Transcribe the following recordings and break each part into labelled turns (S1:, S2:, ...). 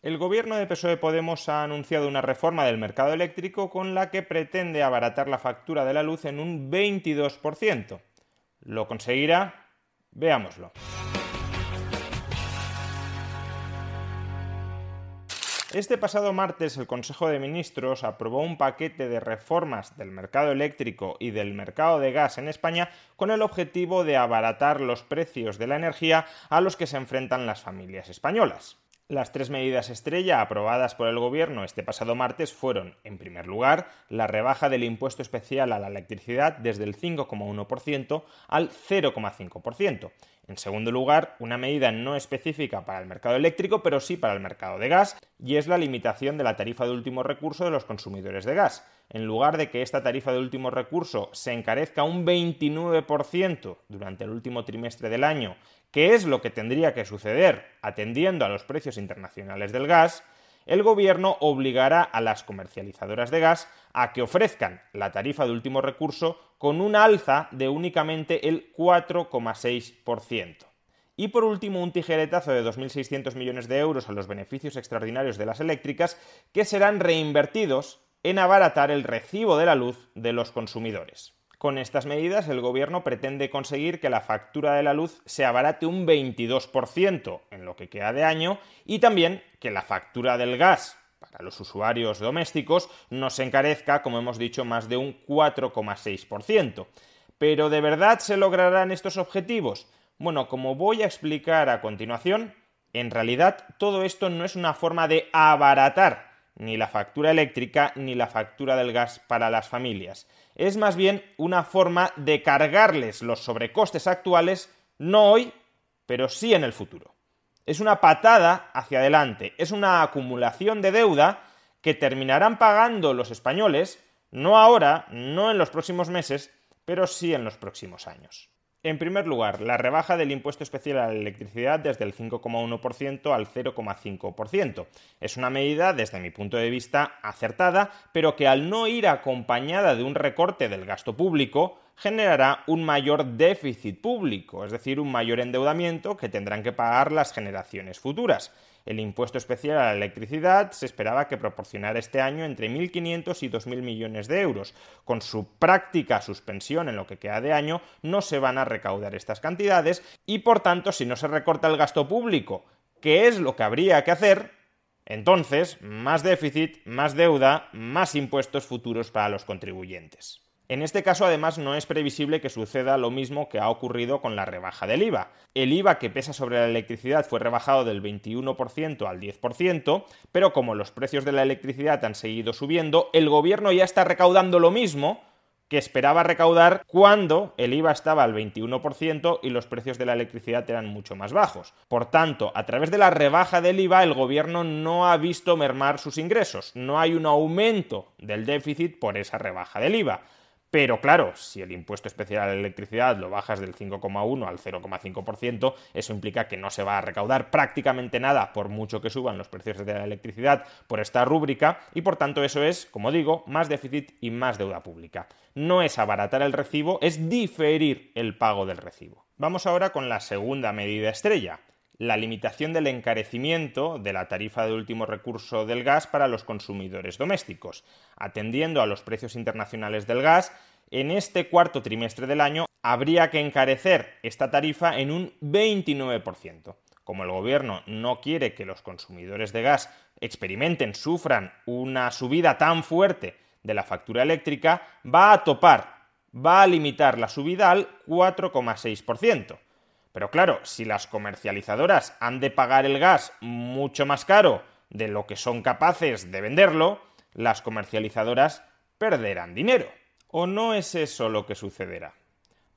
S1: El gobierno de PSOE Podemos ha anunciado una reforma del mercado eléctrico con la que pretende abaratar la factura de la luz en un 22%. ¿Lo conseguirá? Veámoslo. Este pasado martes el Consejo de Ministros aprobó un paquete de reformas del mercado eléctrico y del mercado de gas en España con el objetivo de abaratar los precios de la energía a los que se enfrentan las familias españolas. Las tres medidas estrella aprobadas por el Gobierno este pasado martes fueron, en primer lugar, la rebaja del impuesto especial a la electricidad desde el 5,1% al 0,5%. En segundo lugar, una medida no específica para el mercado eléctrico, pero sí para el mercado de gas, y es la limitación de la tarifa de último recurso de los consumidores de gas. En lugar de que esta tarifa de último recurso se encarezca un 29% durante el último trimestre del año, que es lo que tendría que suceder atendiendo a los precios internacionales del gas, el gobierno obligará a las comercializadoras de gas a que ofrezcan la tarifa de último recurso con un alza de únicamente el 4,6%. Y por último, un tijeretazo de 2.600 millones de euros a los beneficios extraordinarios de las eléctricas que serán reinvertidos en abaratar el recibo de la luz de los consumidores. Con estas medidas, el Gobierno pretende conseguir que la factura de la luz se abarate un 22% en lo que queda de año y también que la factura del gas para los usuarios domésticos no se encarezca, como hemos dicho, más de un 4,6%. Pero ¿de verdad se lograrán estos objetivos? Bueno, como voy a explicar a continuación, en realidad todo esto no es una forma de abaratar ni la factura eléctrica ni la factura del gas para las familias es más bien una forma de cargarles los sobrecostes actuales, no hoy, pero sí en el futuro. Es una patada hacia adelante, es una acumulación de deuda que terminarán pagando los españoles, no ahora, no en los próximos meses, pero sí en los próximos años. En primer lugar, la rebaja del impuesto especial a la electricidad desde el 5,1% al 0,5%. Es una medida, desde mi punto de vista, acertada, pero que al no ir acompañada de un recorte del gasto público, generará un mayor déficit público, es decir, un mayor endeudamiento que tendrán que pagar las generaciones futuras. El impuesto especial a la electricidad se esperaba que proporcionara este año entre 1.500 y 2.000 millones de euros. Con su práctica suspensión en lo que queda de año, no se van a recaudar estas cantidades y, por tanto, si no se recorta el gasto público, que es lo que habría que hacer, entonces, más déficit, más deuda, más impuestos futuros para los contribuyentes. En este caso, además, no es previsible que suceda lo mismo que ha ocurrido con la rebaja del IVA. El IVA que pesa sobre la electricidad fue rebajado del 21% al 10%, pero como los precios de la electricidad han seguido subiendo, el gobierno ya está recaudando lo mismo que esperaba recaudar cuando el IVA estaba al 21% y los precios de la electricidad eran mucho más bajos. Por tanto, a través de la rebaja del IVA, el gobierno no ha visto mermar sus ingresos, no hay un aumento del déficit por esa rebaja del IVA. Pero claro, si el impuesto especial a la electricidad lo bajas del 5,1 al 0,5%, eso implica que no se va a recaudar prácticamente nada por mucho que suban los precios de la electricidad por esta rúbrica y por tanto eso es, como digo, más déficit y más deuda pública. No es abaratar el recibo, es diferir el pago del recibo. Vamos ahora con la segunda medida estrella, la limitación del encarecimiento de la tarifa de último recurso del gas para los consumidores domésticos. Atendiendo a los precios internacionales del gas, en este cuarto trimestre del año habría que encarecer esta tarifa en un 29%. Como el gobierno no quiere que los consumidores de gas experimenten, sufran una subida tan fuerte de la factura eléctrica, va a topar, va a limitar la subida al 4,6%. Pero claro, si las comercializadoras han de pagar el gas mucho más caro de lo que son capaces de venderlo, las comercializadoras perderán dinero. ¿O no es eso lo que sucederá?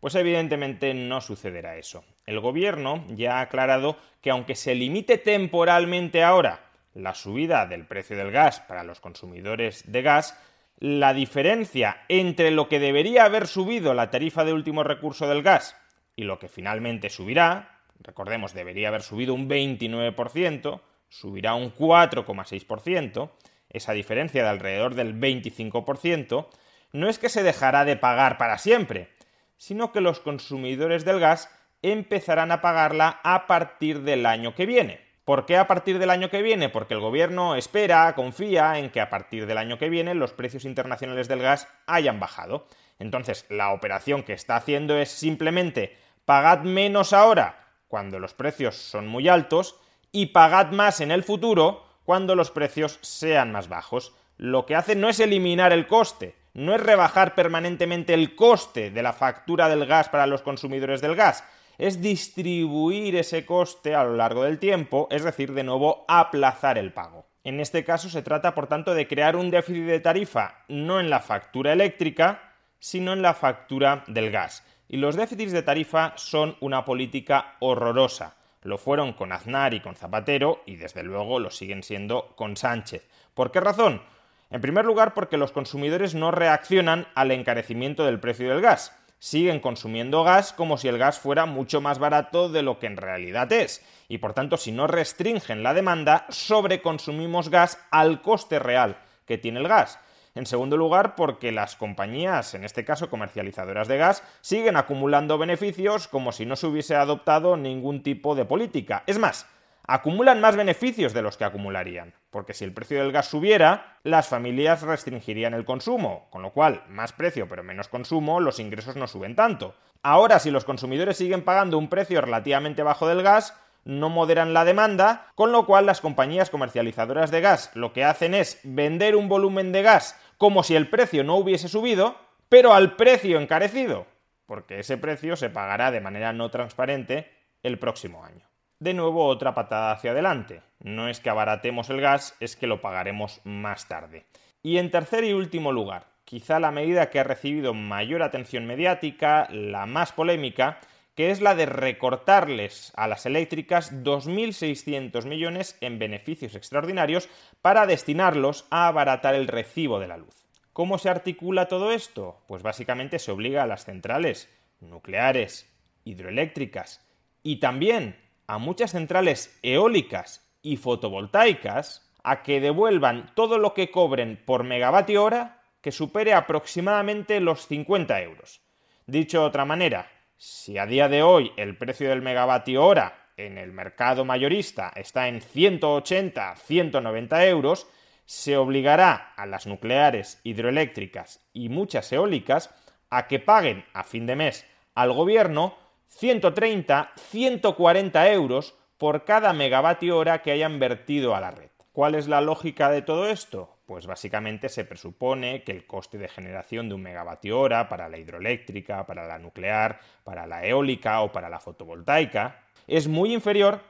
S1: Pues evidentemente no sucederá eso. El gobierno ya ha aclarado que aunque se limite temporalmente ahora la subida del precio del gas para los consumidores de gas, la diferencia entre lo que debería haber subido la tarifa de último recurso del gas y lo que finalmente subirá, recordemos, debería haber subido un 29%, subirá un 4,6%, esa diferencia de alrededor del 25%, no es que se dejará de pagar para siempre, sino que los consumidores del gas empezarán a pagarla a partir del año que viene. ¿Por qué a partir del año que viene? Porque el gobierno espera, confía en que a partir del año que viene los precios internacionales del gas hayan bajado. Entonces, la operación que está haciendo es simplemente pagad menos ahora cuando los precios son muy altos y pagad más en el futuro cuando los precios sean más bajos. Lo que hace no es eliminar el coste, no es rebajar permanentemente el coste de la factura del gas para los consumidores del gas, es distribuir ese coste a lo largo del tiempo, es decir, de nuevo aplazar el pago. En este caso se trata, por tanto, de crear un déficit de tarifa no en la factura eléctrica, sino en la factura del gas. Y los déficits de tarifa son una política horrorosa. Lo fueron con Aznar y con Zapatero y desde luego lo siguen siendo con Sánchez. ¿Por qué razón? En primer lugar, porque los consumidores no reaccionan al encarecimiento del precio del gas siguen consumiendo gas como si el gas fuera mucho más barato de lo que en realidad es. Y por tanto, si no restringen la demanda, sobreconsumimos gas al coste real que tiene el gas. En segundo lugar, porque las compañías, en este caso comercializadoras de gas, siguen acumulando beneficios como si no se hubiese adoptado ningún tipo de política. Es más, acumulan más beneficios de los que acumularían, porque si el precio del gas subiera, las familias restringirían el consumo, con lo cual, más precio pero menos consumo, los ingresos no suben tanto. Ahora, si los consumidores siguen pagando un precio relativamente bajo del gas, no moderan la demanda, con lo cual las compañías comercializadoras de gas lo que hacen es vender un volumen de gas como si el precio no hubiese subido, pero al precio encarecido, porque ese precio se pagará de manera no transparente el próximo año de nuevo otra patada hacia adelante. No es que abaratemos el gas, es que lo pagaremos más tarde. Y en tercer y último lugar, quizá la medida que ha recibido mayor atención mediática, la más polémica, que es la de recortarles a las eléctricas 2.600 millones en beneficios extraordinarios para destinarlos a abaratar el recibo de la luz. ¿Cómo se articula todo esto? Pues básicamente se obliga a las centrales nucleares, hidroeléctricas y también a muchas centrales eólicas y fotovoltaicas a que devuelvan todo lo que cobren por megavatio hora que supere aproximadamente los 50 euros. Dicho de otra manera, si a día de hoy el precio del megavatio hora en el mercado mayorista está en 180-190 euros, se obligará a las nucleares, hidroeléctricas y muchas eólicas a que paguen a fin de mes al gobierno 130, 140 euros por cada megavatio hora que hayan vertido a la red. ¿Cuál es la lógica de todo esto? Pues básicamente se presupone que el coste de generación de un megavatio hora para la hidroeléctrica, para la nuclear, para la eólica o para la fotovoltaica es muy inferior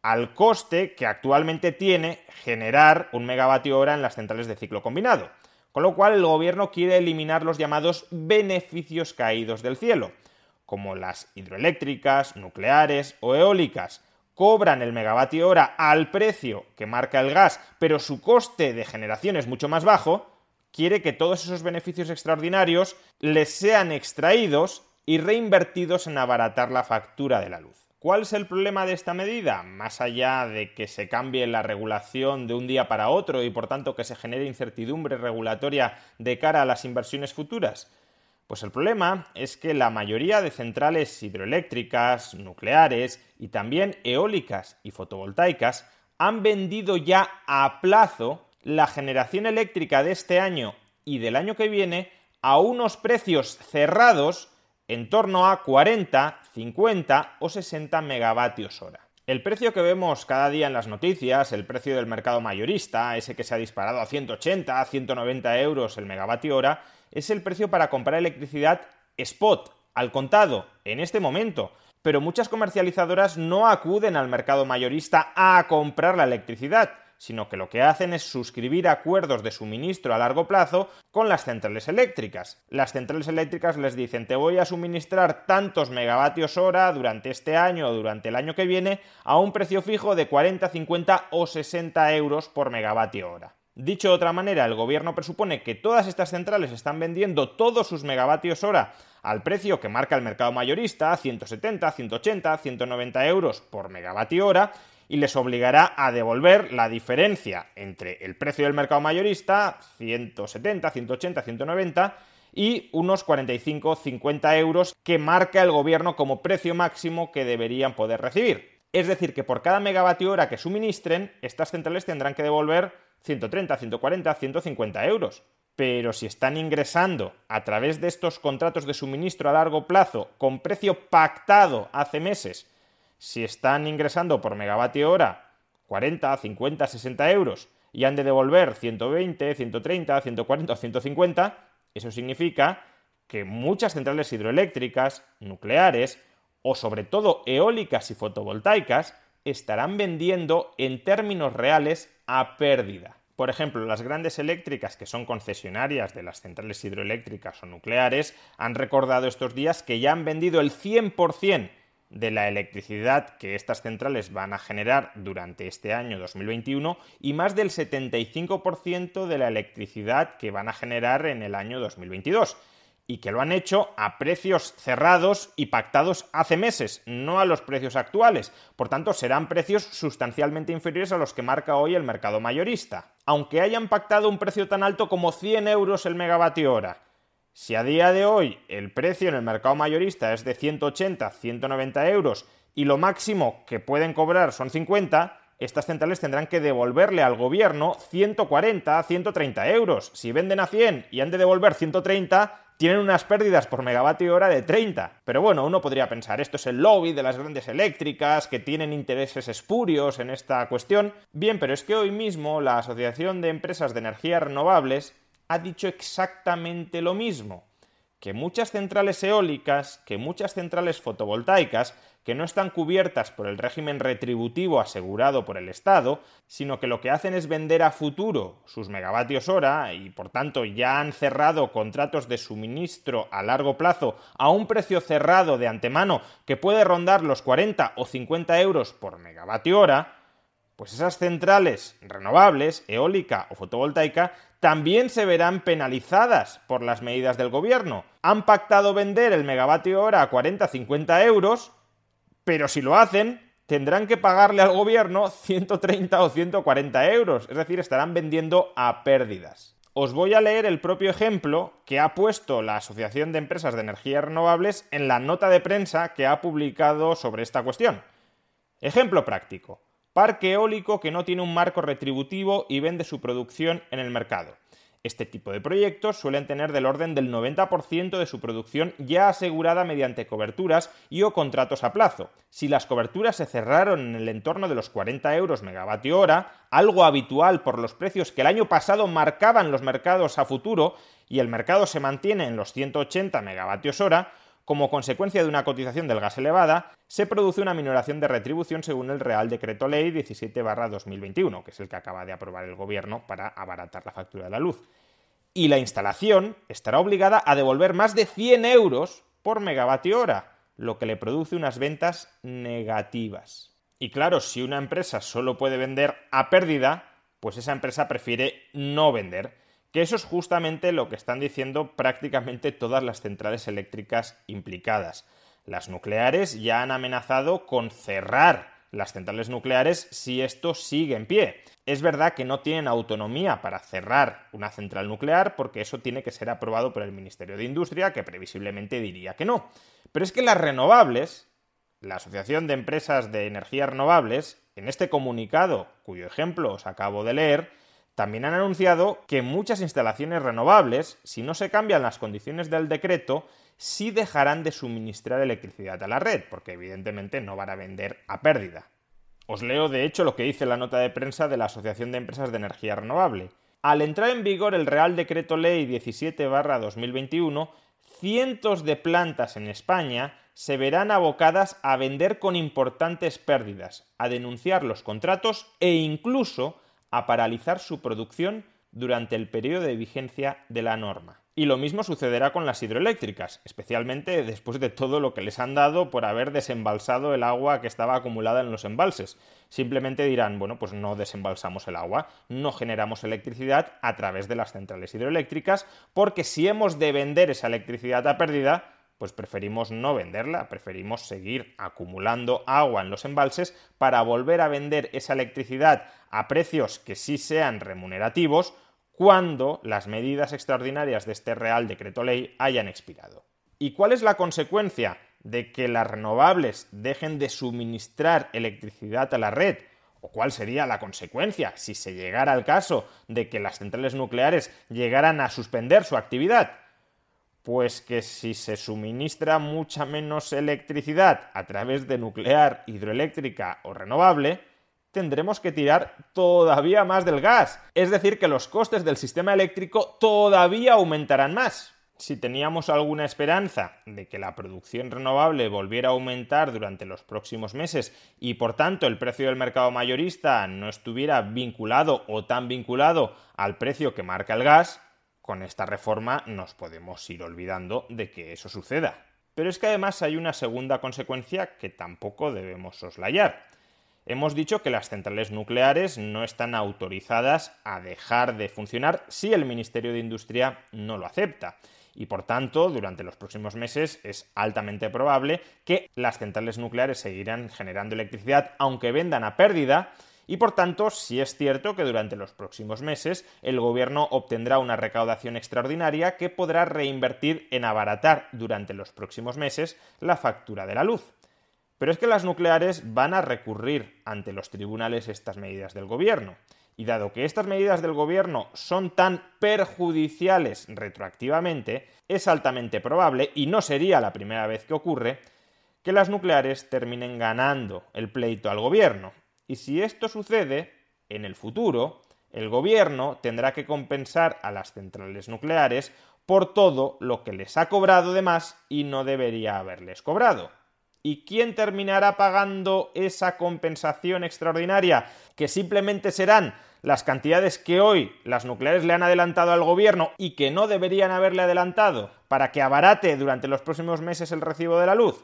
S1: al coste que actualmente tiene generar un megavatio hora en las centrales de ciclo combinado. Con lo cual el gobierno quiere eliminar los llamados beneficios caídos del cielo como las hidroeléctricas, nucleares o eólicas, cobran el megavatio hora al precio que marca el gas, pero su coste de generación es mucho más bajo, quiere que todos esos beneficios extraordinarios les sean extraídos y reinvertidos en abaratar la factura de la luz. ¿Cuál es el problema de esta medida? Más allá de que se cambie la regulación de un día para otro y por tanto que se genere incertidumbre regulatoria de cara a las inversiones futuras, pues el problema es que la mayoría de centrales hidroeléctricas, nucleares y también eólicas y fotovoltaicas han vendido ya a plazo la generación eléctrica de este año y del año que viene a unos precios cerrados en torno a 40, 50 o 60 megavatios hora. El precio que vemos cada día en las noticias, el precio del mercado mayorista, ese que se ha disparado a 180, 190 euros el megavatio hora, es el precio para comprar electricidad spot, al contado, en este momento. pero muchas comercializadoras no acuden al mercado mayorista a comprar la electricidad, sino que lo que hacen es suscribir acuerdos de suministro a largo plazo con las centrales eléctricas. Las centrales eléctricas les dicen te voy a suministrar tantos megavatios hora durante este año o durante el año que viene a un precio fijo de 40, 50 o 60 euros por megavatio hora. Dicho de otra manera, el gobierno presupone que todas estas centrales están vendiendo todos sus megavatios hora al precio que marca el mercado mayorista, 170, 180, 190 euros por megavatio hora, y les obligará a devolver la diferencia entre el precio del mercado mayorista, 170, 180, 190, y unos 45-50 euros que marca el gobierno como precio máximo que deberían poder recibir. Es decir, que por cada megavatio hora que suministren, estas centrales tendrán que devolver 130, 140, 150 euros. Pero si están ingresando a través de estos contratos de suministro a largo plazo con precio pactado hace meses si están ingresando por megavatio hora 40, 50, 60 euros y han de devolver 120, 130, 140 o 150, eso significa que muchas centrales hidroeléctricas, nucleares o sobre todo eólicas y fotovoltaicas estarán vendiendo en términos reales a pérdida. Por ejemplo, las grandes eléctricas que son concesionarias de las centrales hidroeléctricas o nucleares han recordado estos días que ya han vendido el 100% de la electricidad que estas centrales van a generar durante este año 2021 y más del 75% de la electricidad que van a generar en el año 2022 y que lo han hecho a precios cerrados y pactados hace meses, no a los precios actuales. Por tanto, serán precios sustancialmente inferiores a los que marca hoy el mercado mayorista. Aunque hayan pactado un precio tan alto como 100 euros el megavatio hora, si a día de hoy el precio en el mercado mayorista es de 180, 190 euros y lo máximo que pueden cobrar son 50, estas centrales tendrán que devolverle al gobierno 140, 130 euros. Si venden a 100 y han de devolver 130, tienen unas pérdidas por megavatio hora de 30. Pero bueno, uno podría pensar, esto es el lobby de las grandes eléctricas que tienen intereses espurios en esta cuestión. Bien, pero es que hoy mismo la Asociación de Empresas de Energías Renovables ha dicho exactamente lo mismo, que muchas centrales eólicas, que muchas centrales fotovoltaicas, que no están cubiertas por el régimen retributivo asegurado por el Estado, sino que lo que hacen es vender a futuro sus megavatios hora y por tanto ya han cerrado contratos de suministro a largo plazo a un precio cerrado de antemano que puede rondar los 40 o 50 euros por megavatio hora, pues esas centrales renovables, eólica o fotovoltaica, también se verán penalizadas por las medidas del gobierno. Han pactado vender el megavatio hora a 40-50 euros, pero si lo hacen, tendrán que pagarle al gobierno 130 o 140 euros, es decir, estarán vendiendo a pérdidas. Os voy a leer el propio ejemplo que ha puesto la Asociación de Empresas de Energías Renovables en la nota de prensa que ha publicado sobre esta cuestión. Ejemplo práctico. Parque eólico que no tiene un marco retributivo y vende su producción en el mercado. Este tipo de proyectos suelen tener del orden del 90% de su producción ya asegurada mediante coberturas y o contratos a plazo. Si las coberturas se cerraron en el entorno de los 40 euros megavatio hora, algo habitual por los precios que el año pasado marcaban los mercados a futuro, y el mercado se mantiene en los 180 megavatios hora, como consecuencia de una cotización del gas elevada, se produce una minoración de retribución según el Real Decreto Ley 17-2021, que es el que acaba de aprobar el Gobierno para abaratar la factura de la luz. Y la instalación estará obligada a devolver más de 100 euros por megavatio hora, lo que le produce unas ventas negativas. Y claro, si una empresa solo puede vender a pérdida, pues esa empresa prefiere no vender que eso es justamente lo que están diciendo prácticamente todas las centrales eléctricas implicadas. Las nucleares ya han amenazado con cerrar las centrales nucleares si esto sigue en pie. Es verdad que no tienen autonomía para cerrar una central nuclear porque eso tiene que ser aprobado por el Ministerio de Industria, que previsiblemente diría que no. Pero es que las renovables, la Asociación de Empresas de Energías Renovables, en este comunicado, cuyo ejemplo os acabo de leer, también han anunciado que muchas instalaciones renovables, si no se cambian las condiciones del decreto, sí dejarán de suministrar electricidad a la red, porque evidentemente no van a vender a pérdida. Os leo de hecho lo que dice la nota de prensa de la Asociación de Empresas de Energía Renovable. Al entrar en vigor el Real Decreto Ley 17-2021, cientos de plantas en España se verán abocadas a vender con importantes pérdidas, a denunciar los contratos e incluso a paralizar su producción durante el periodo de vigencia de la norma. Y lo mismo sucederá con las hidroeléctricas, especialmente después de todo lo que les han dado por haber desembalsado el agua que estaba acumulada en los embalses. Simplemente dirán, bueno, pues no desembalsamos el agua, no generamos electricidad a través de las centrales hidroeléctricas, porque si hemos de vender esa electricidad a pérdida, pues preferimos no venderla, preferimos seguir acumulando agua en los embalses para volver a vender esa electricidad a precios que sí sean remunerativos cuando las medidas extraordinarias de este Real Decreto Ley hayan expirado. ¿Y cuál es la consecuencia de que las renovables dejen de suministrar electricidad a la red? ¿O cuál sería la consecuencia si se llegara al caso de que las centrales nucleares llegaran a suspender su actividad? Pues que si se suministra mucha menos electricidad a través de nuclear, hidroeléctrica o renovable, tendremos que tirar todavía más del gas. Es decir, que los costes del sistema eléctrico todavía aumentarán más. Si teníamos alguna esperanza de que la producción renovable volviera a aumentar durante los próximos meses y por tanto el precio del mercado mayorista no estuviera vinculado o tan vinculado al precio que marca el gas, con esta reforma nos podemos ir olvidando de que eso suceda. Pero es que además hay una segunda consecuencia que tampoco debemos soslayar. Hemos dicho que las centrales nucleares no están autorizadas a dejar de funcionar si el Ministerio de Industria no lo acepta. Y por tanto, durante los próximos meses es altamente probable que las centrales nucleares seguirán generando electricidad aunque vendan a pérdida. Y por tanto, sí es cierto que durante los próximos meses el gobierno obtendrá una recaudación extraordinaria que podrá reinvertir en abaratar durante los próximos meses la factura de la luz. Pero es que las nucleares van a recurrir ante los tribunales estas medidas del gobierno. Y dado que estas medidas del gobierno son tan perjudiciales retroactivamente, es altamente probable, y no sería la primera vez que ocurre, que las nucleares terminen ganando el pleito al gobierno. Y si esto sucede, en el futuro, el gobierno tendrá que compensar a las centrales nucleares por todo lo que les ha cobrado de más y no debería haberles cobrado. ¿Y quién terminará pagando esa compensación extraordinaria? Que simplemente serán las cantidades que hoy las nucleares le han adelantado al gobierno y que no deberían haberle adelantado para que abarate durante los próximos meses el recibo de la luz.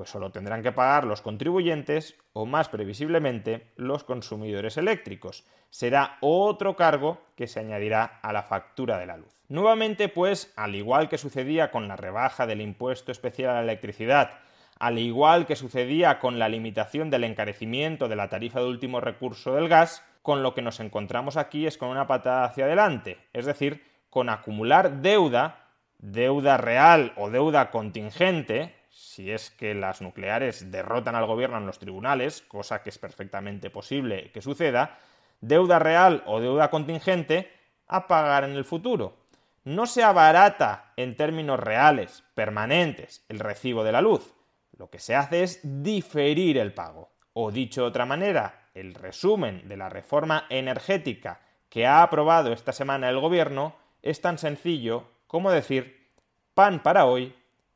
S1: Pues solo tendrán que pagar los contribuyentes o más previsiblemente los consumidores eléctricos. Será otro cargo que se añadirá a la factura de la luz. Nuevamente, pues, al igual que sucedía con la rebaja del impuesto especial a la electricidad, al igual que sucedía con la limitación del encarecimiento de la tarifa de último recurso del gas, con lo que nos encontramos aquí es con una patada hacia adelante, es decir, con acumular deuda, deuda real o deuda contingente, si es que las nucleares derrotan al gobierno en los tribunales, cosa que es perfectamente posible que suceda, deuda real o deuda contingente a pagar en el futuro. No se abarata en términos reales, permanentes, el recibo de la luz, lo que se hace es diferir el pago. O dicho de otra manera, el resumen de la reforma energética que ha aprobado esta semana el gobierno es tan sencillo como decir pan para hoy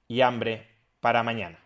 S1: y hambre para mañana.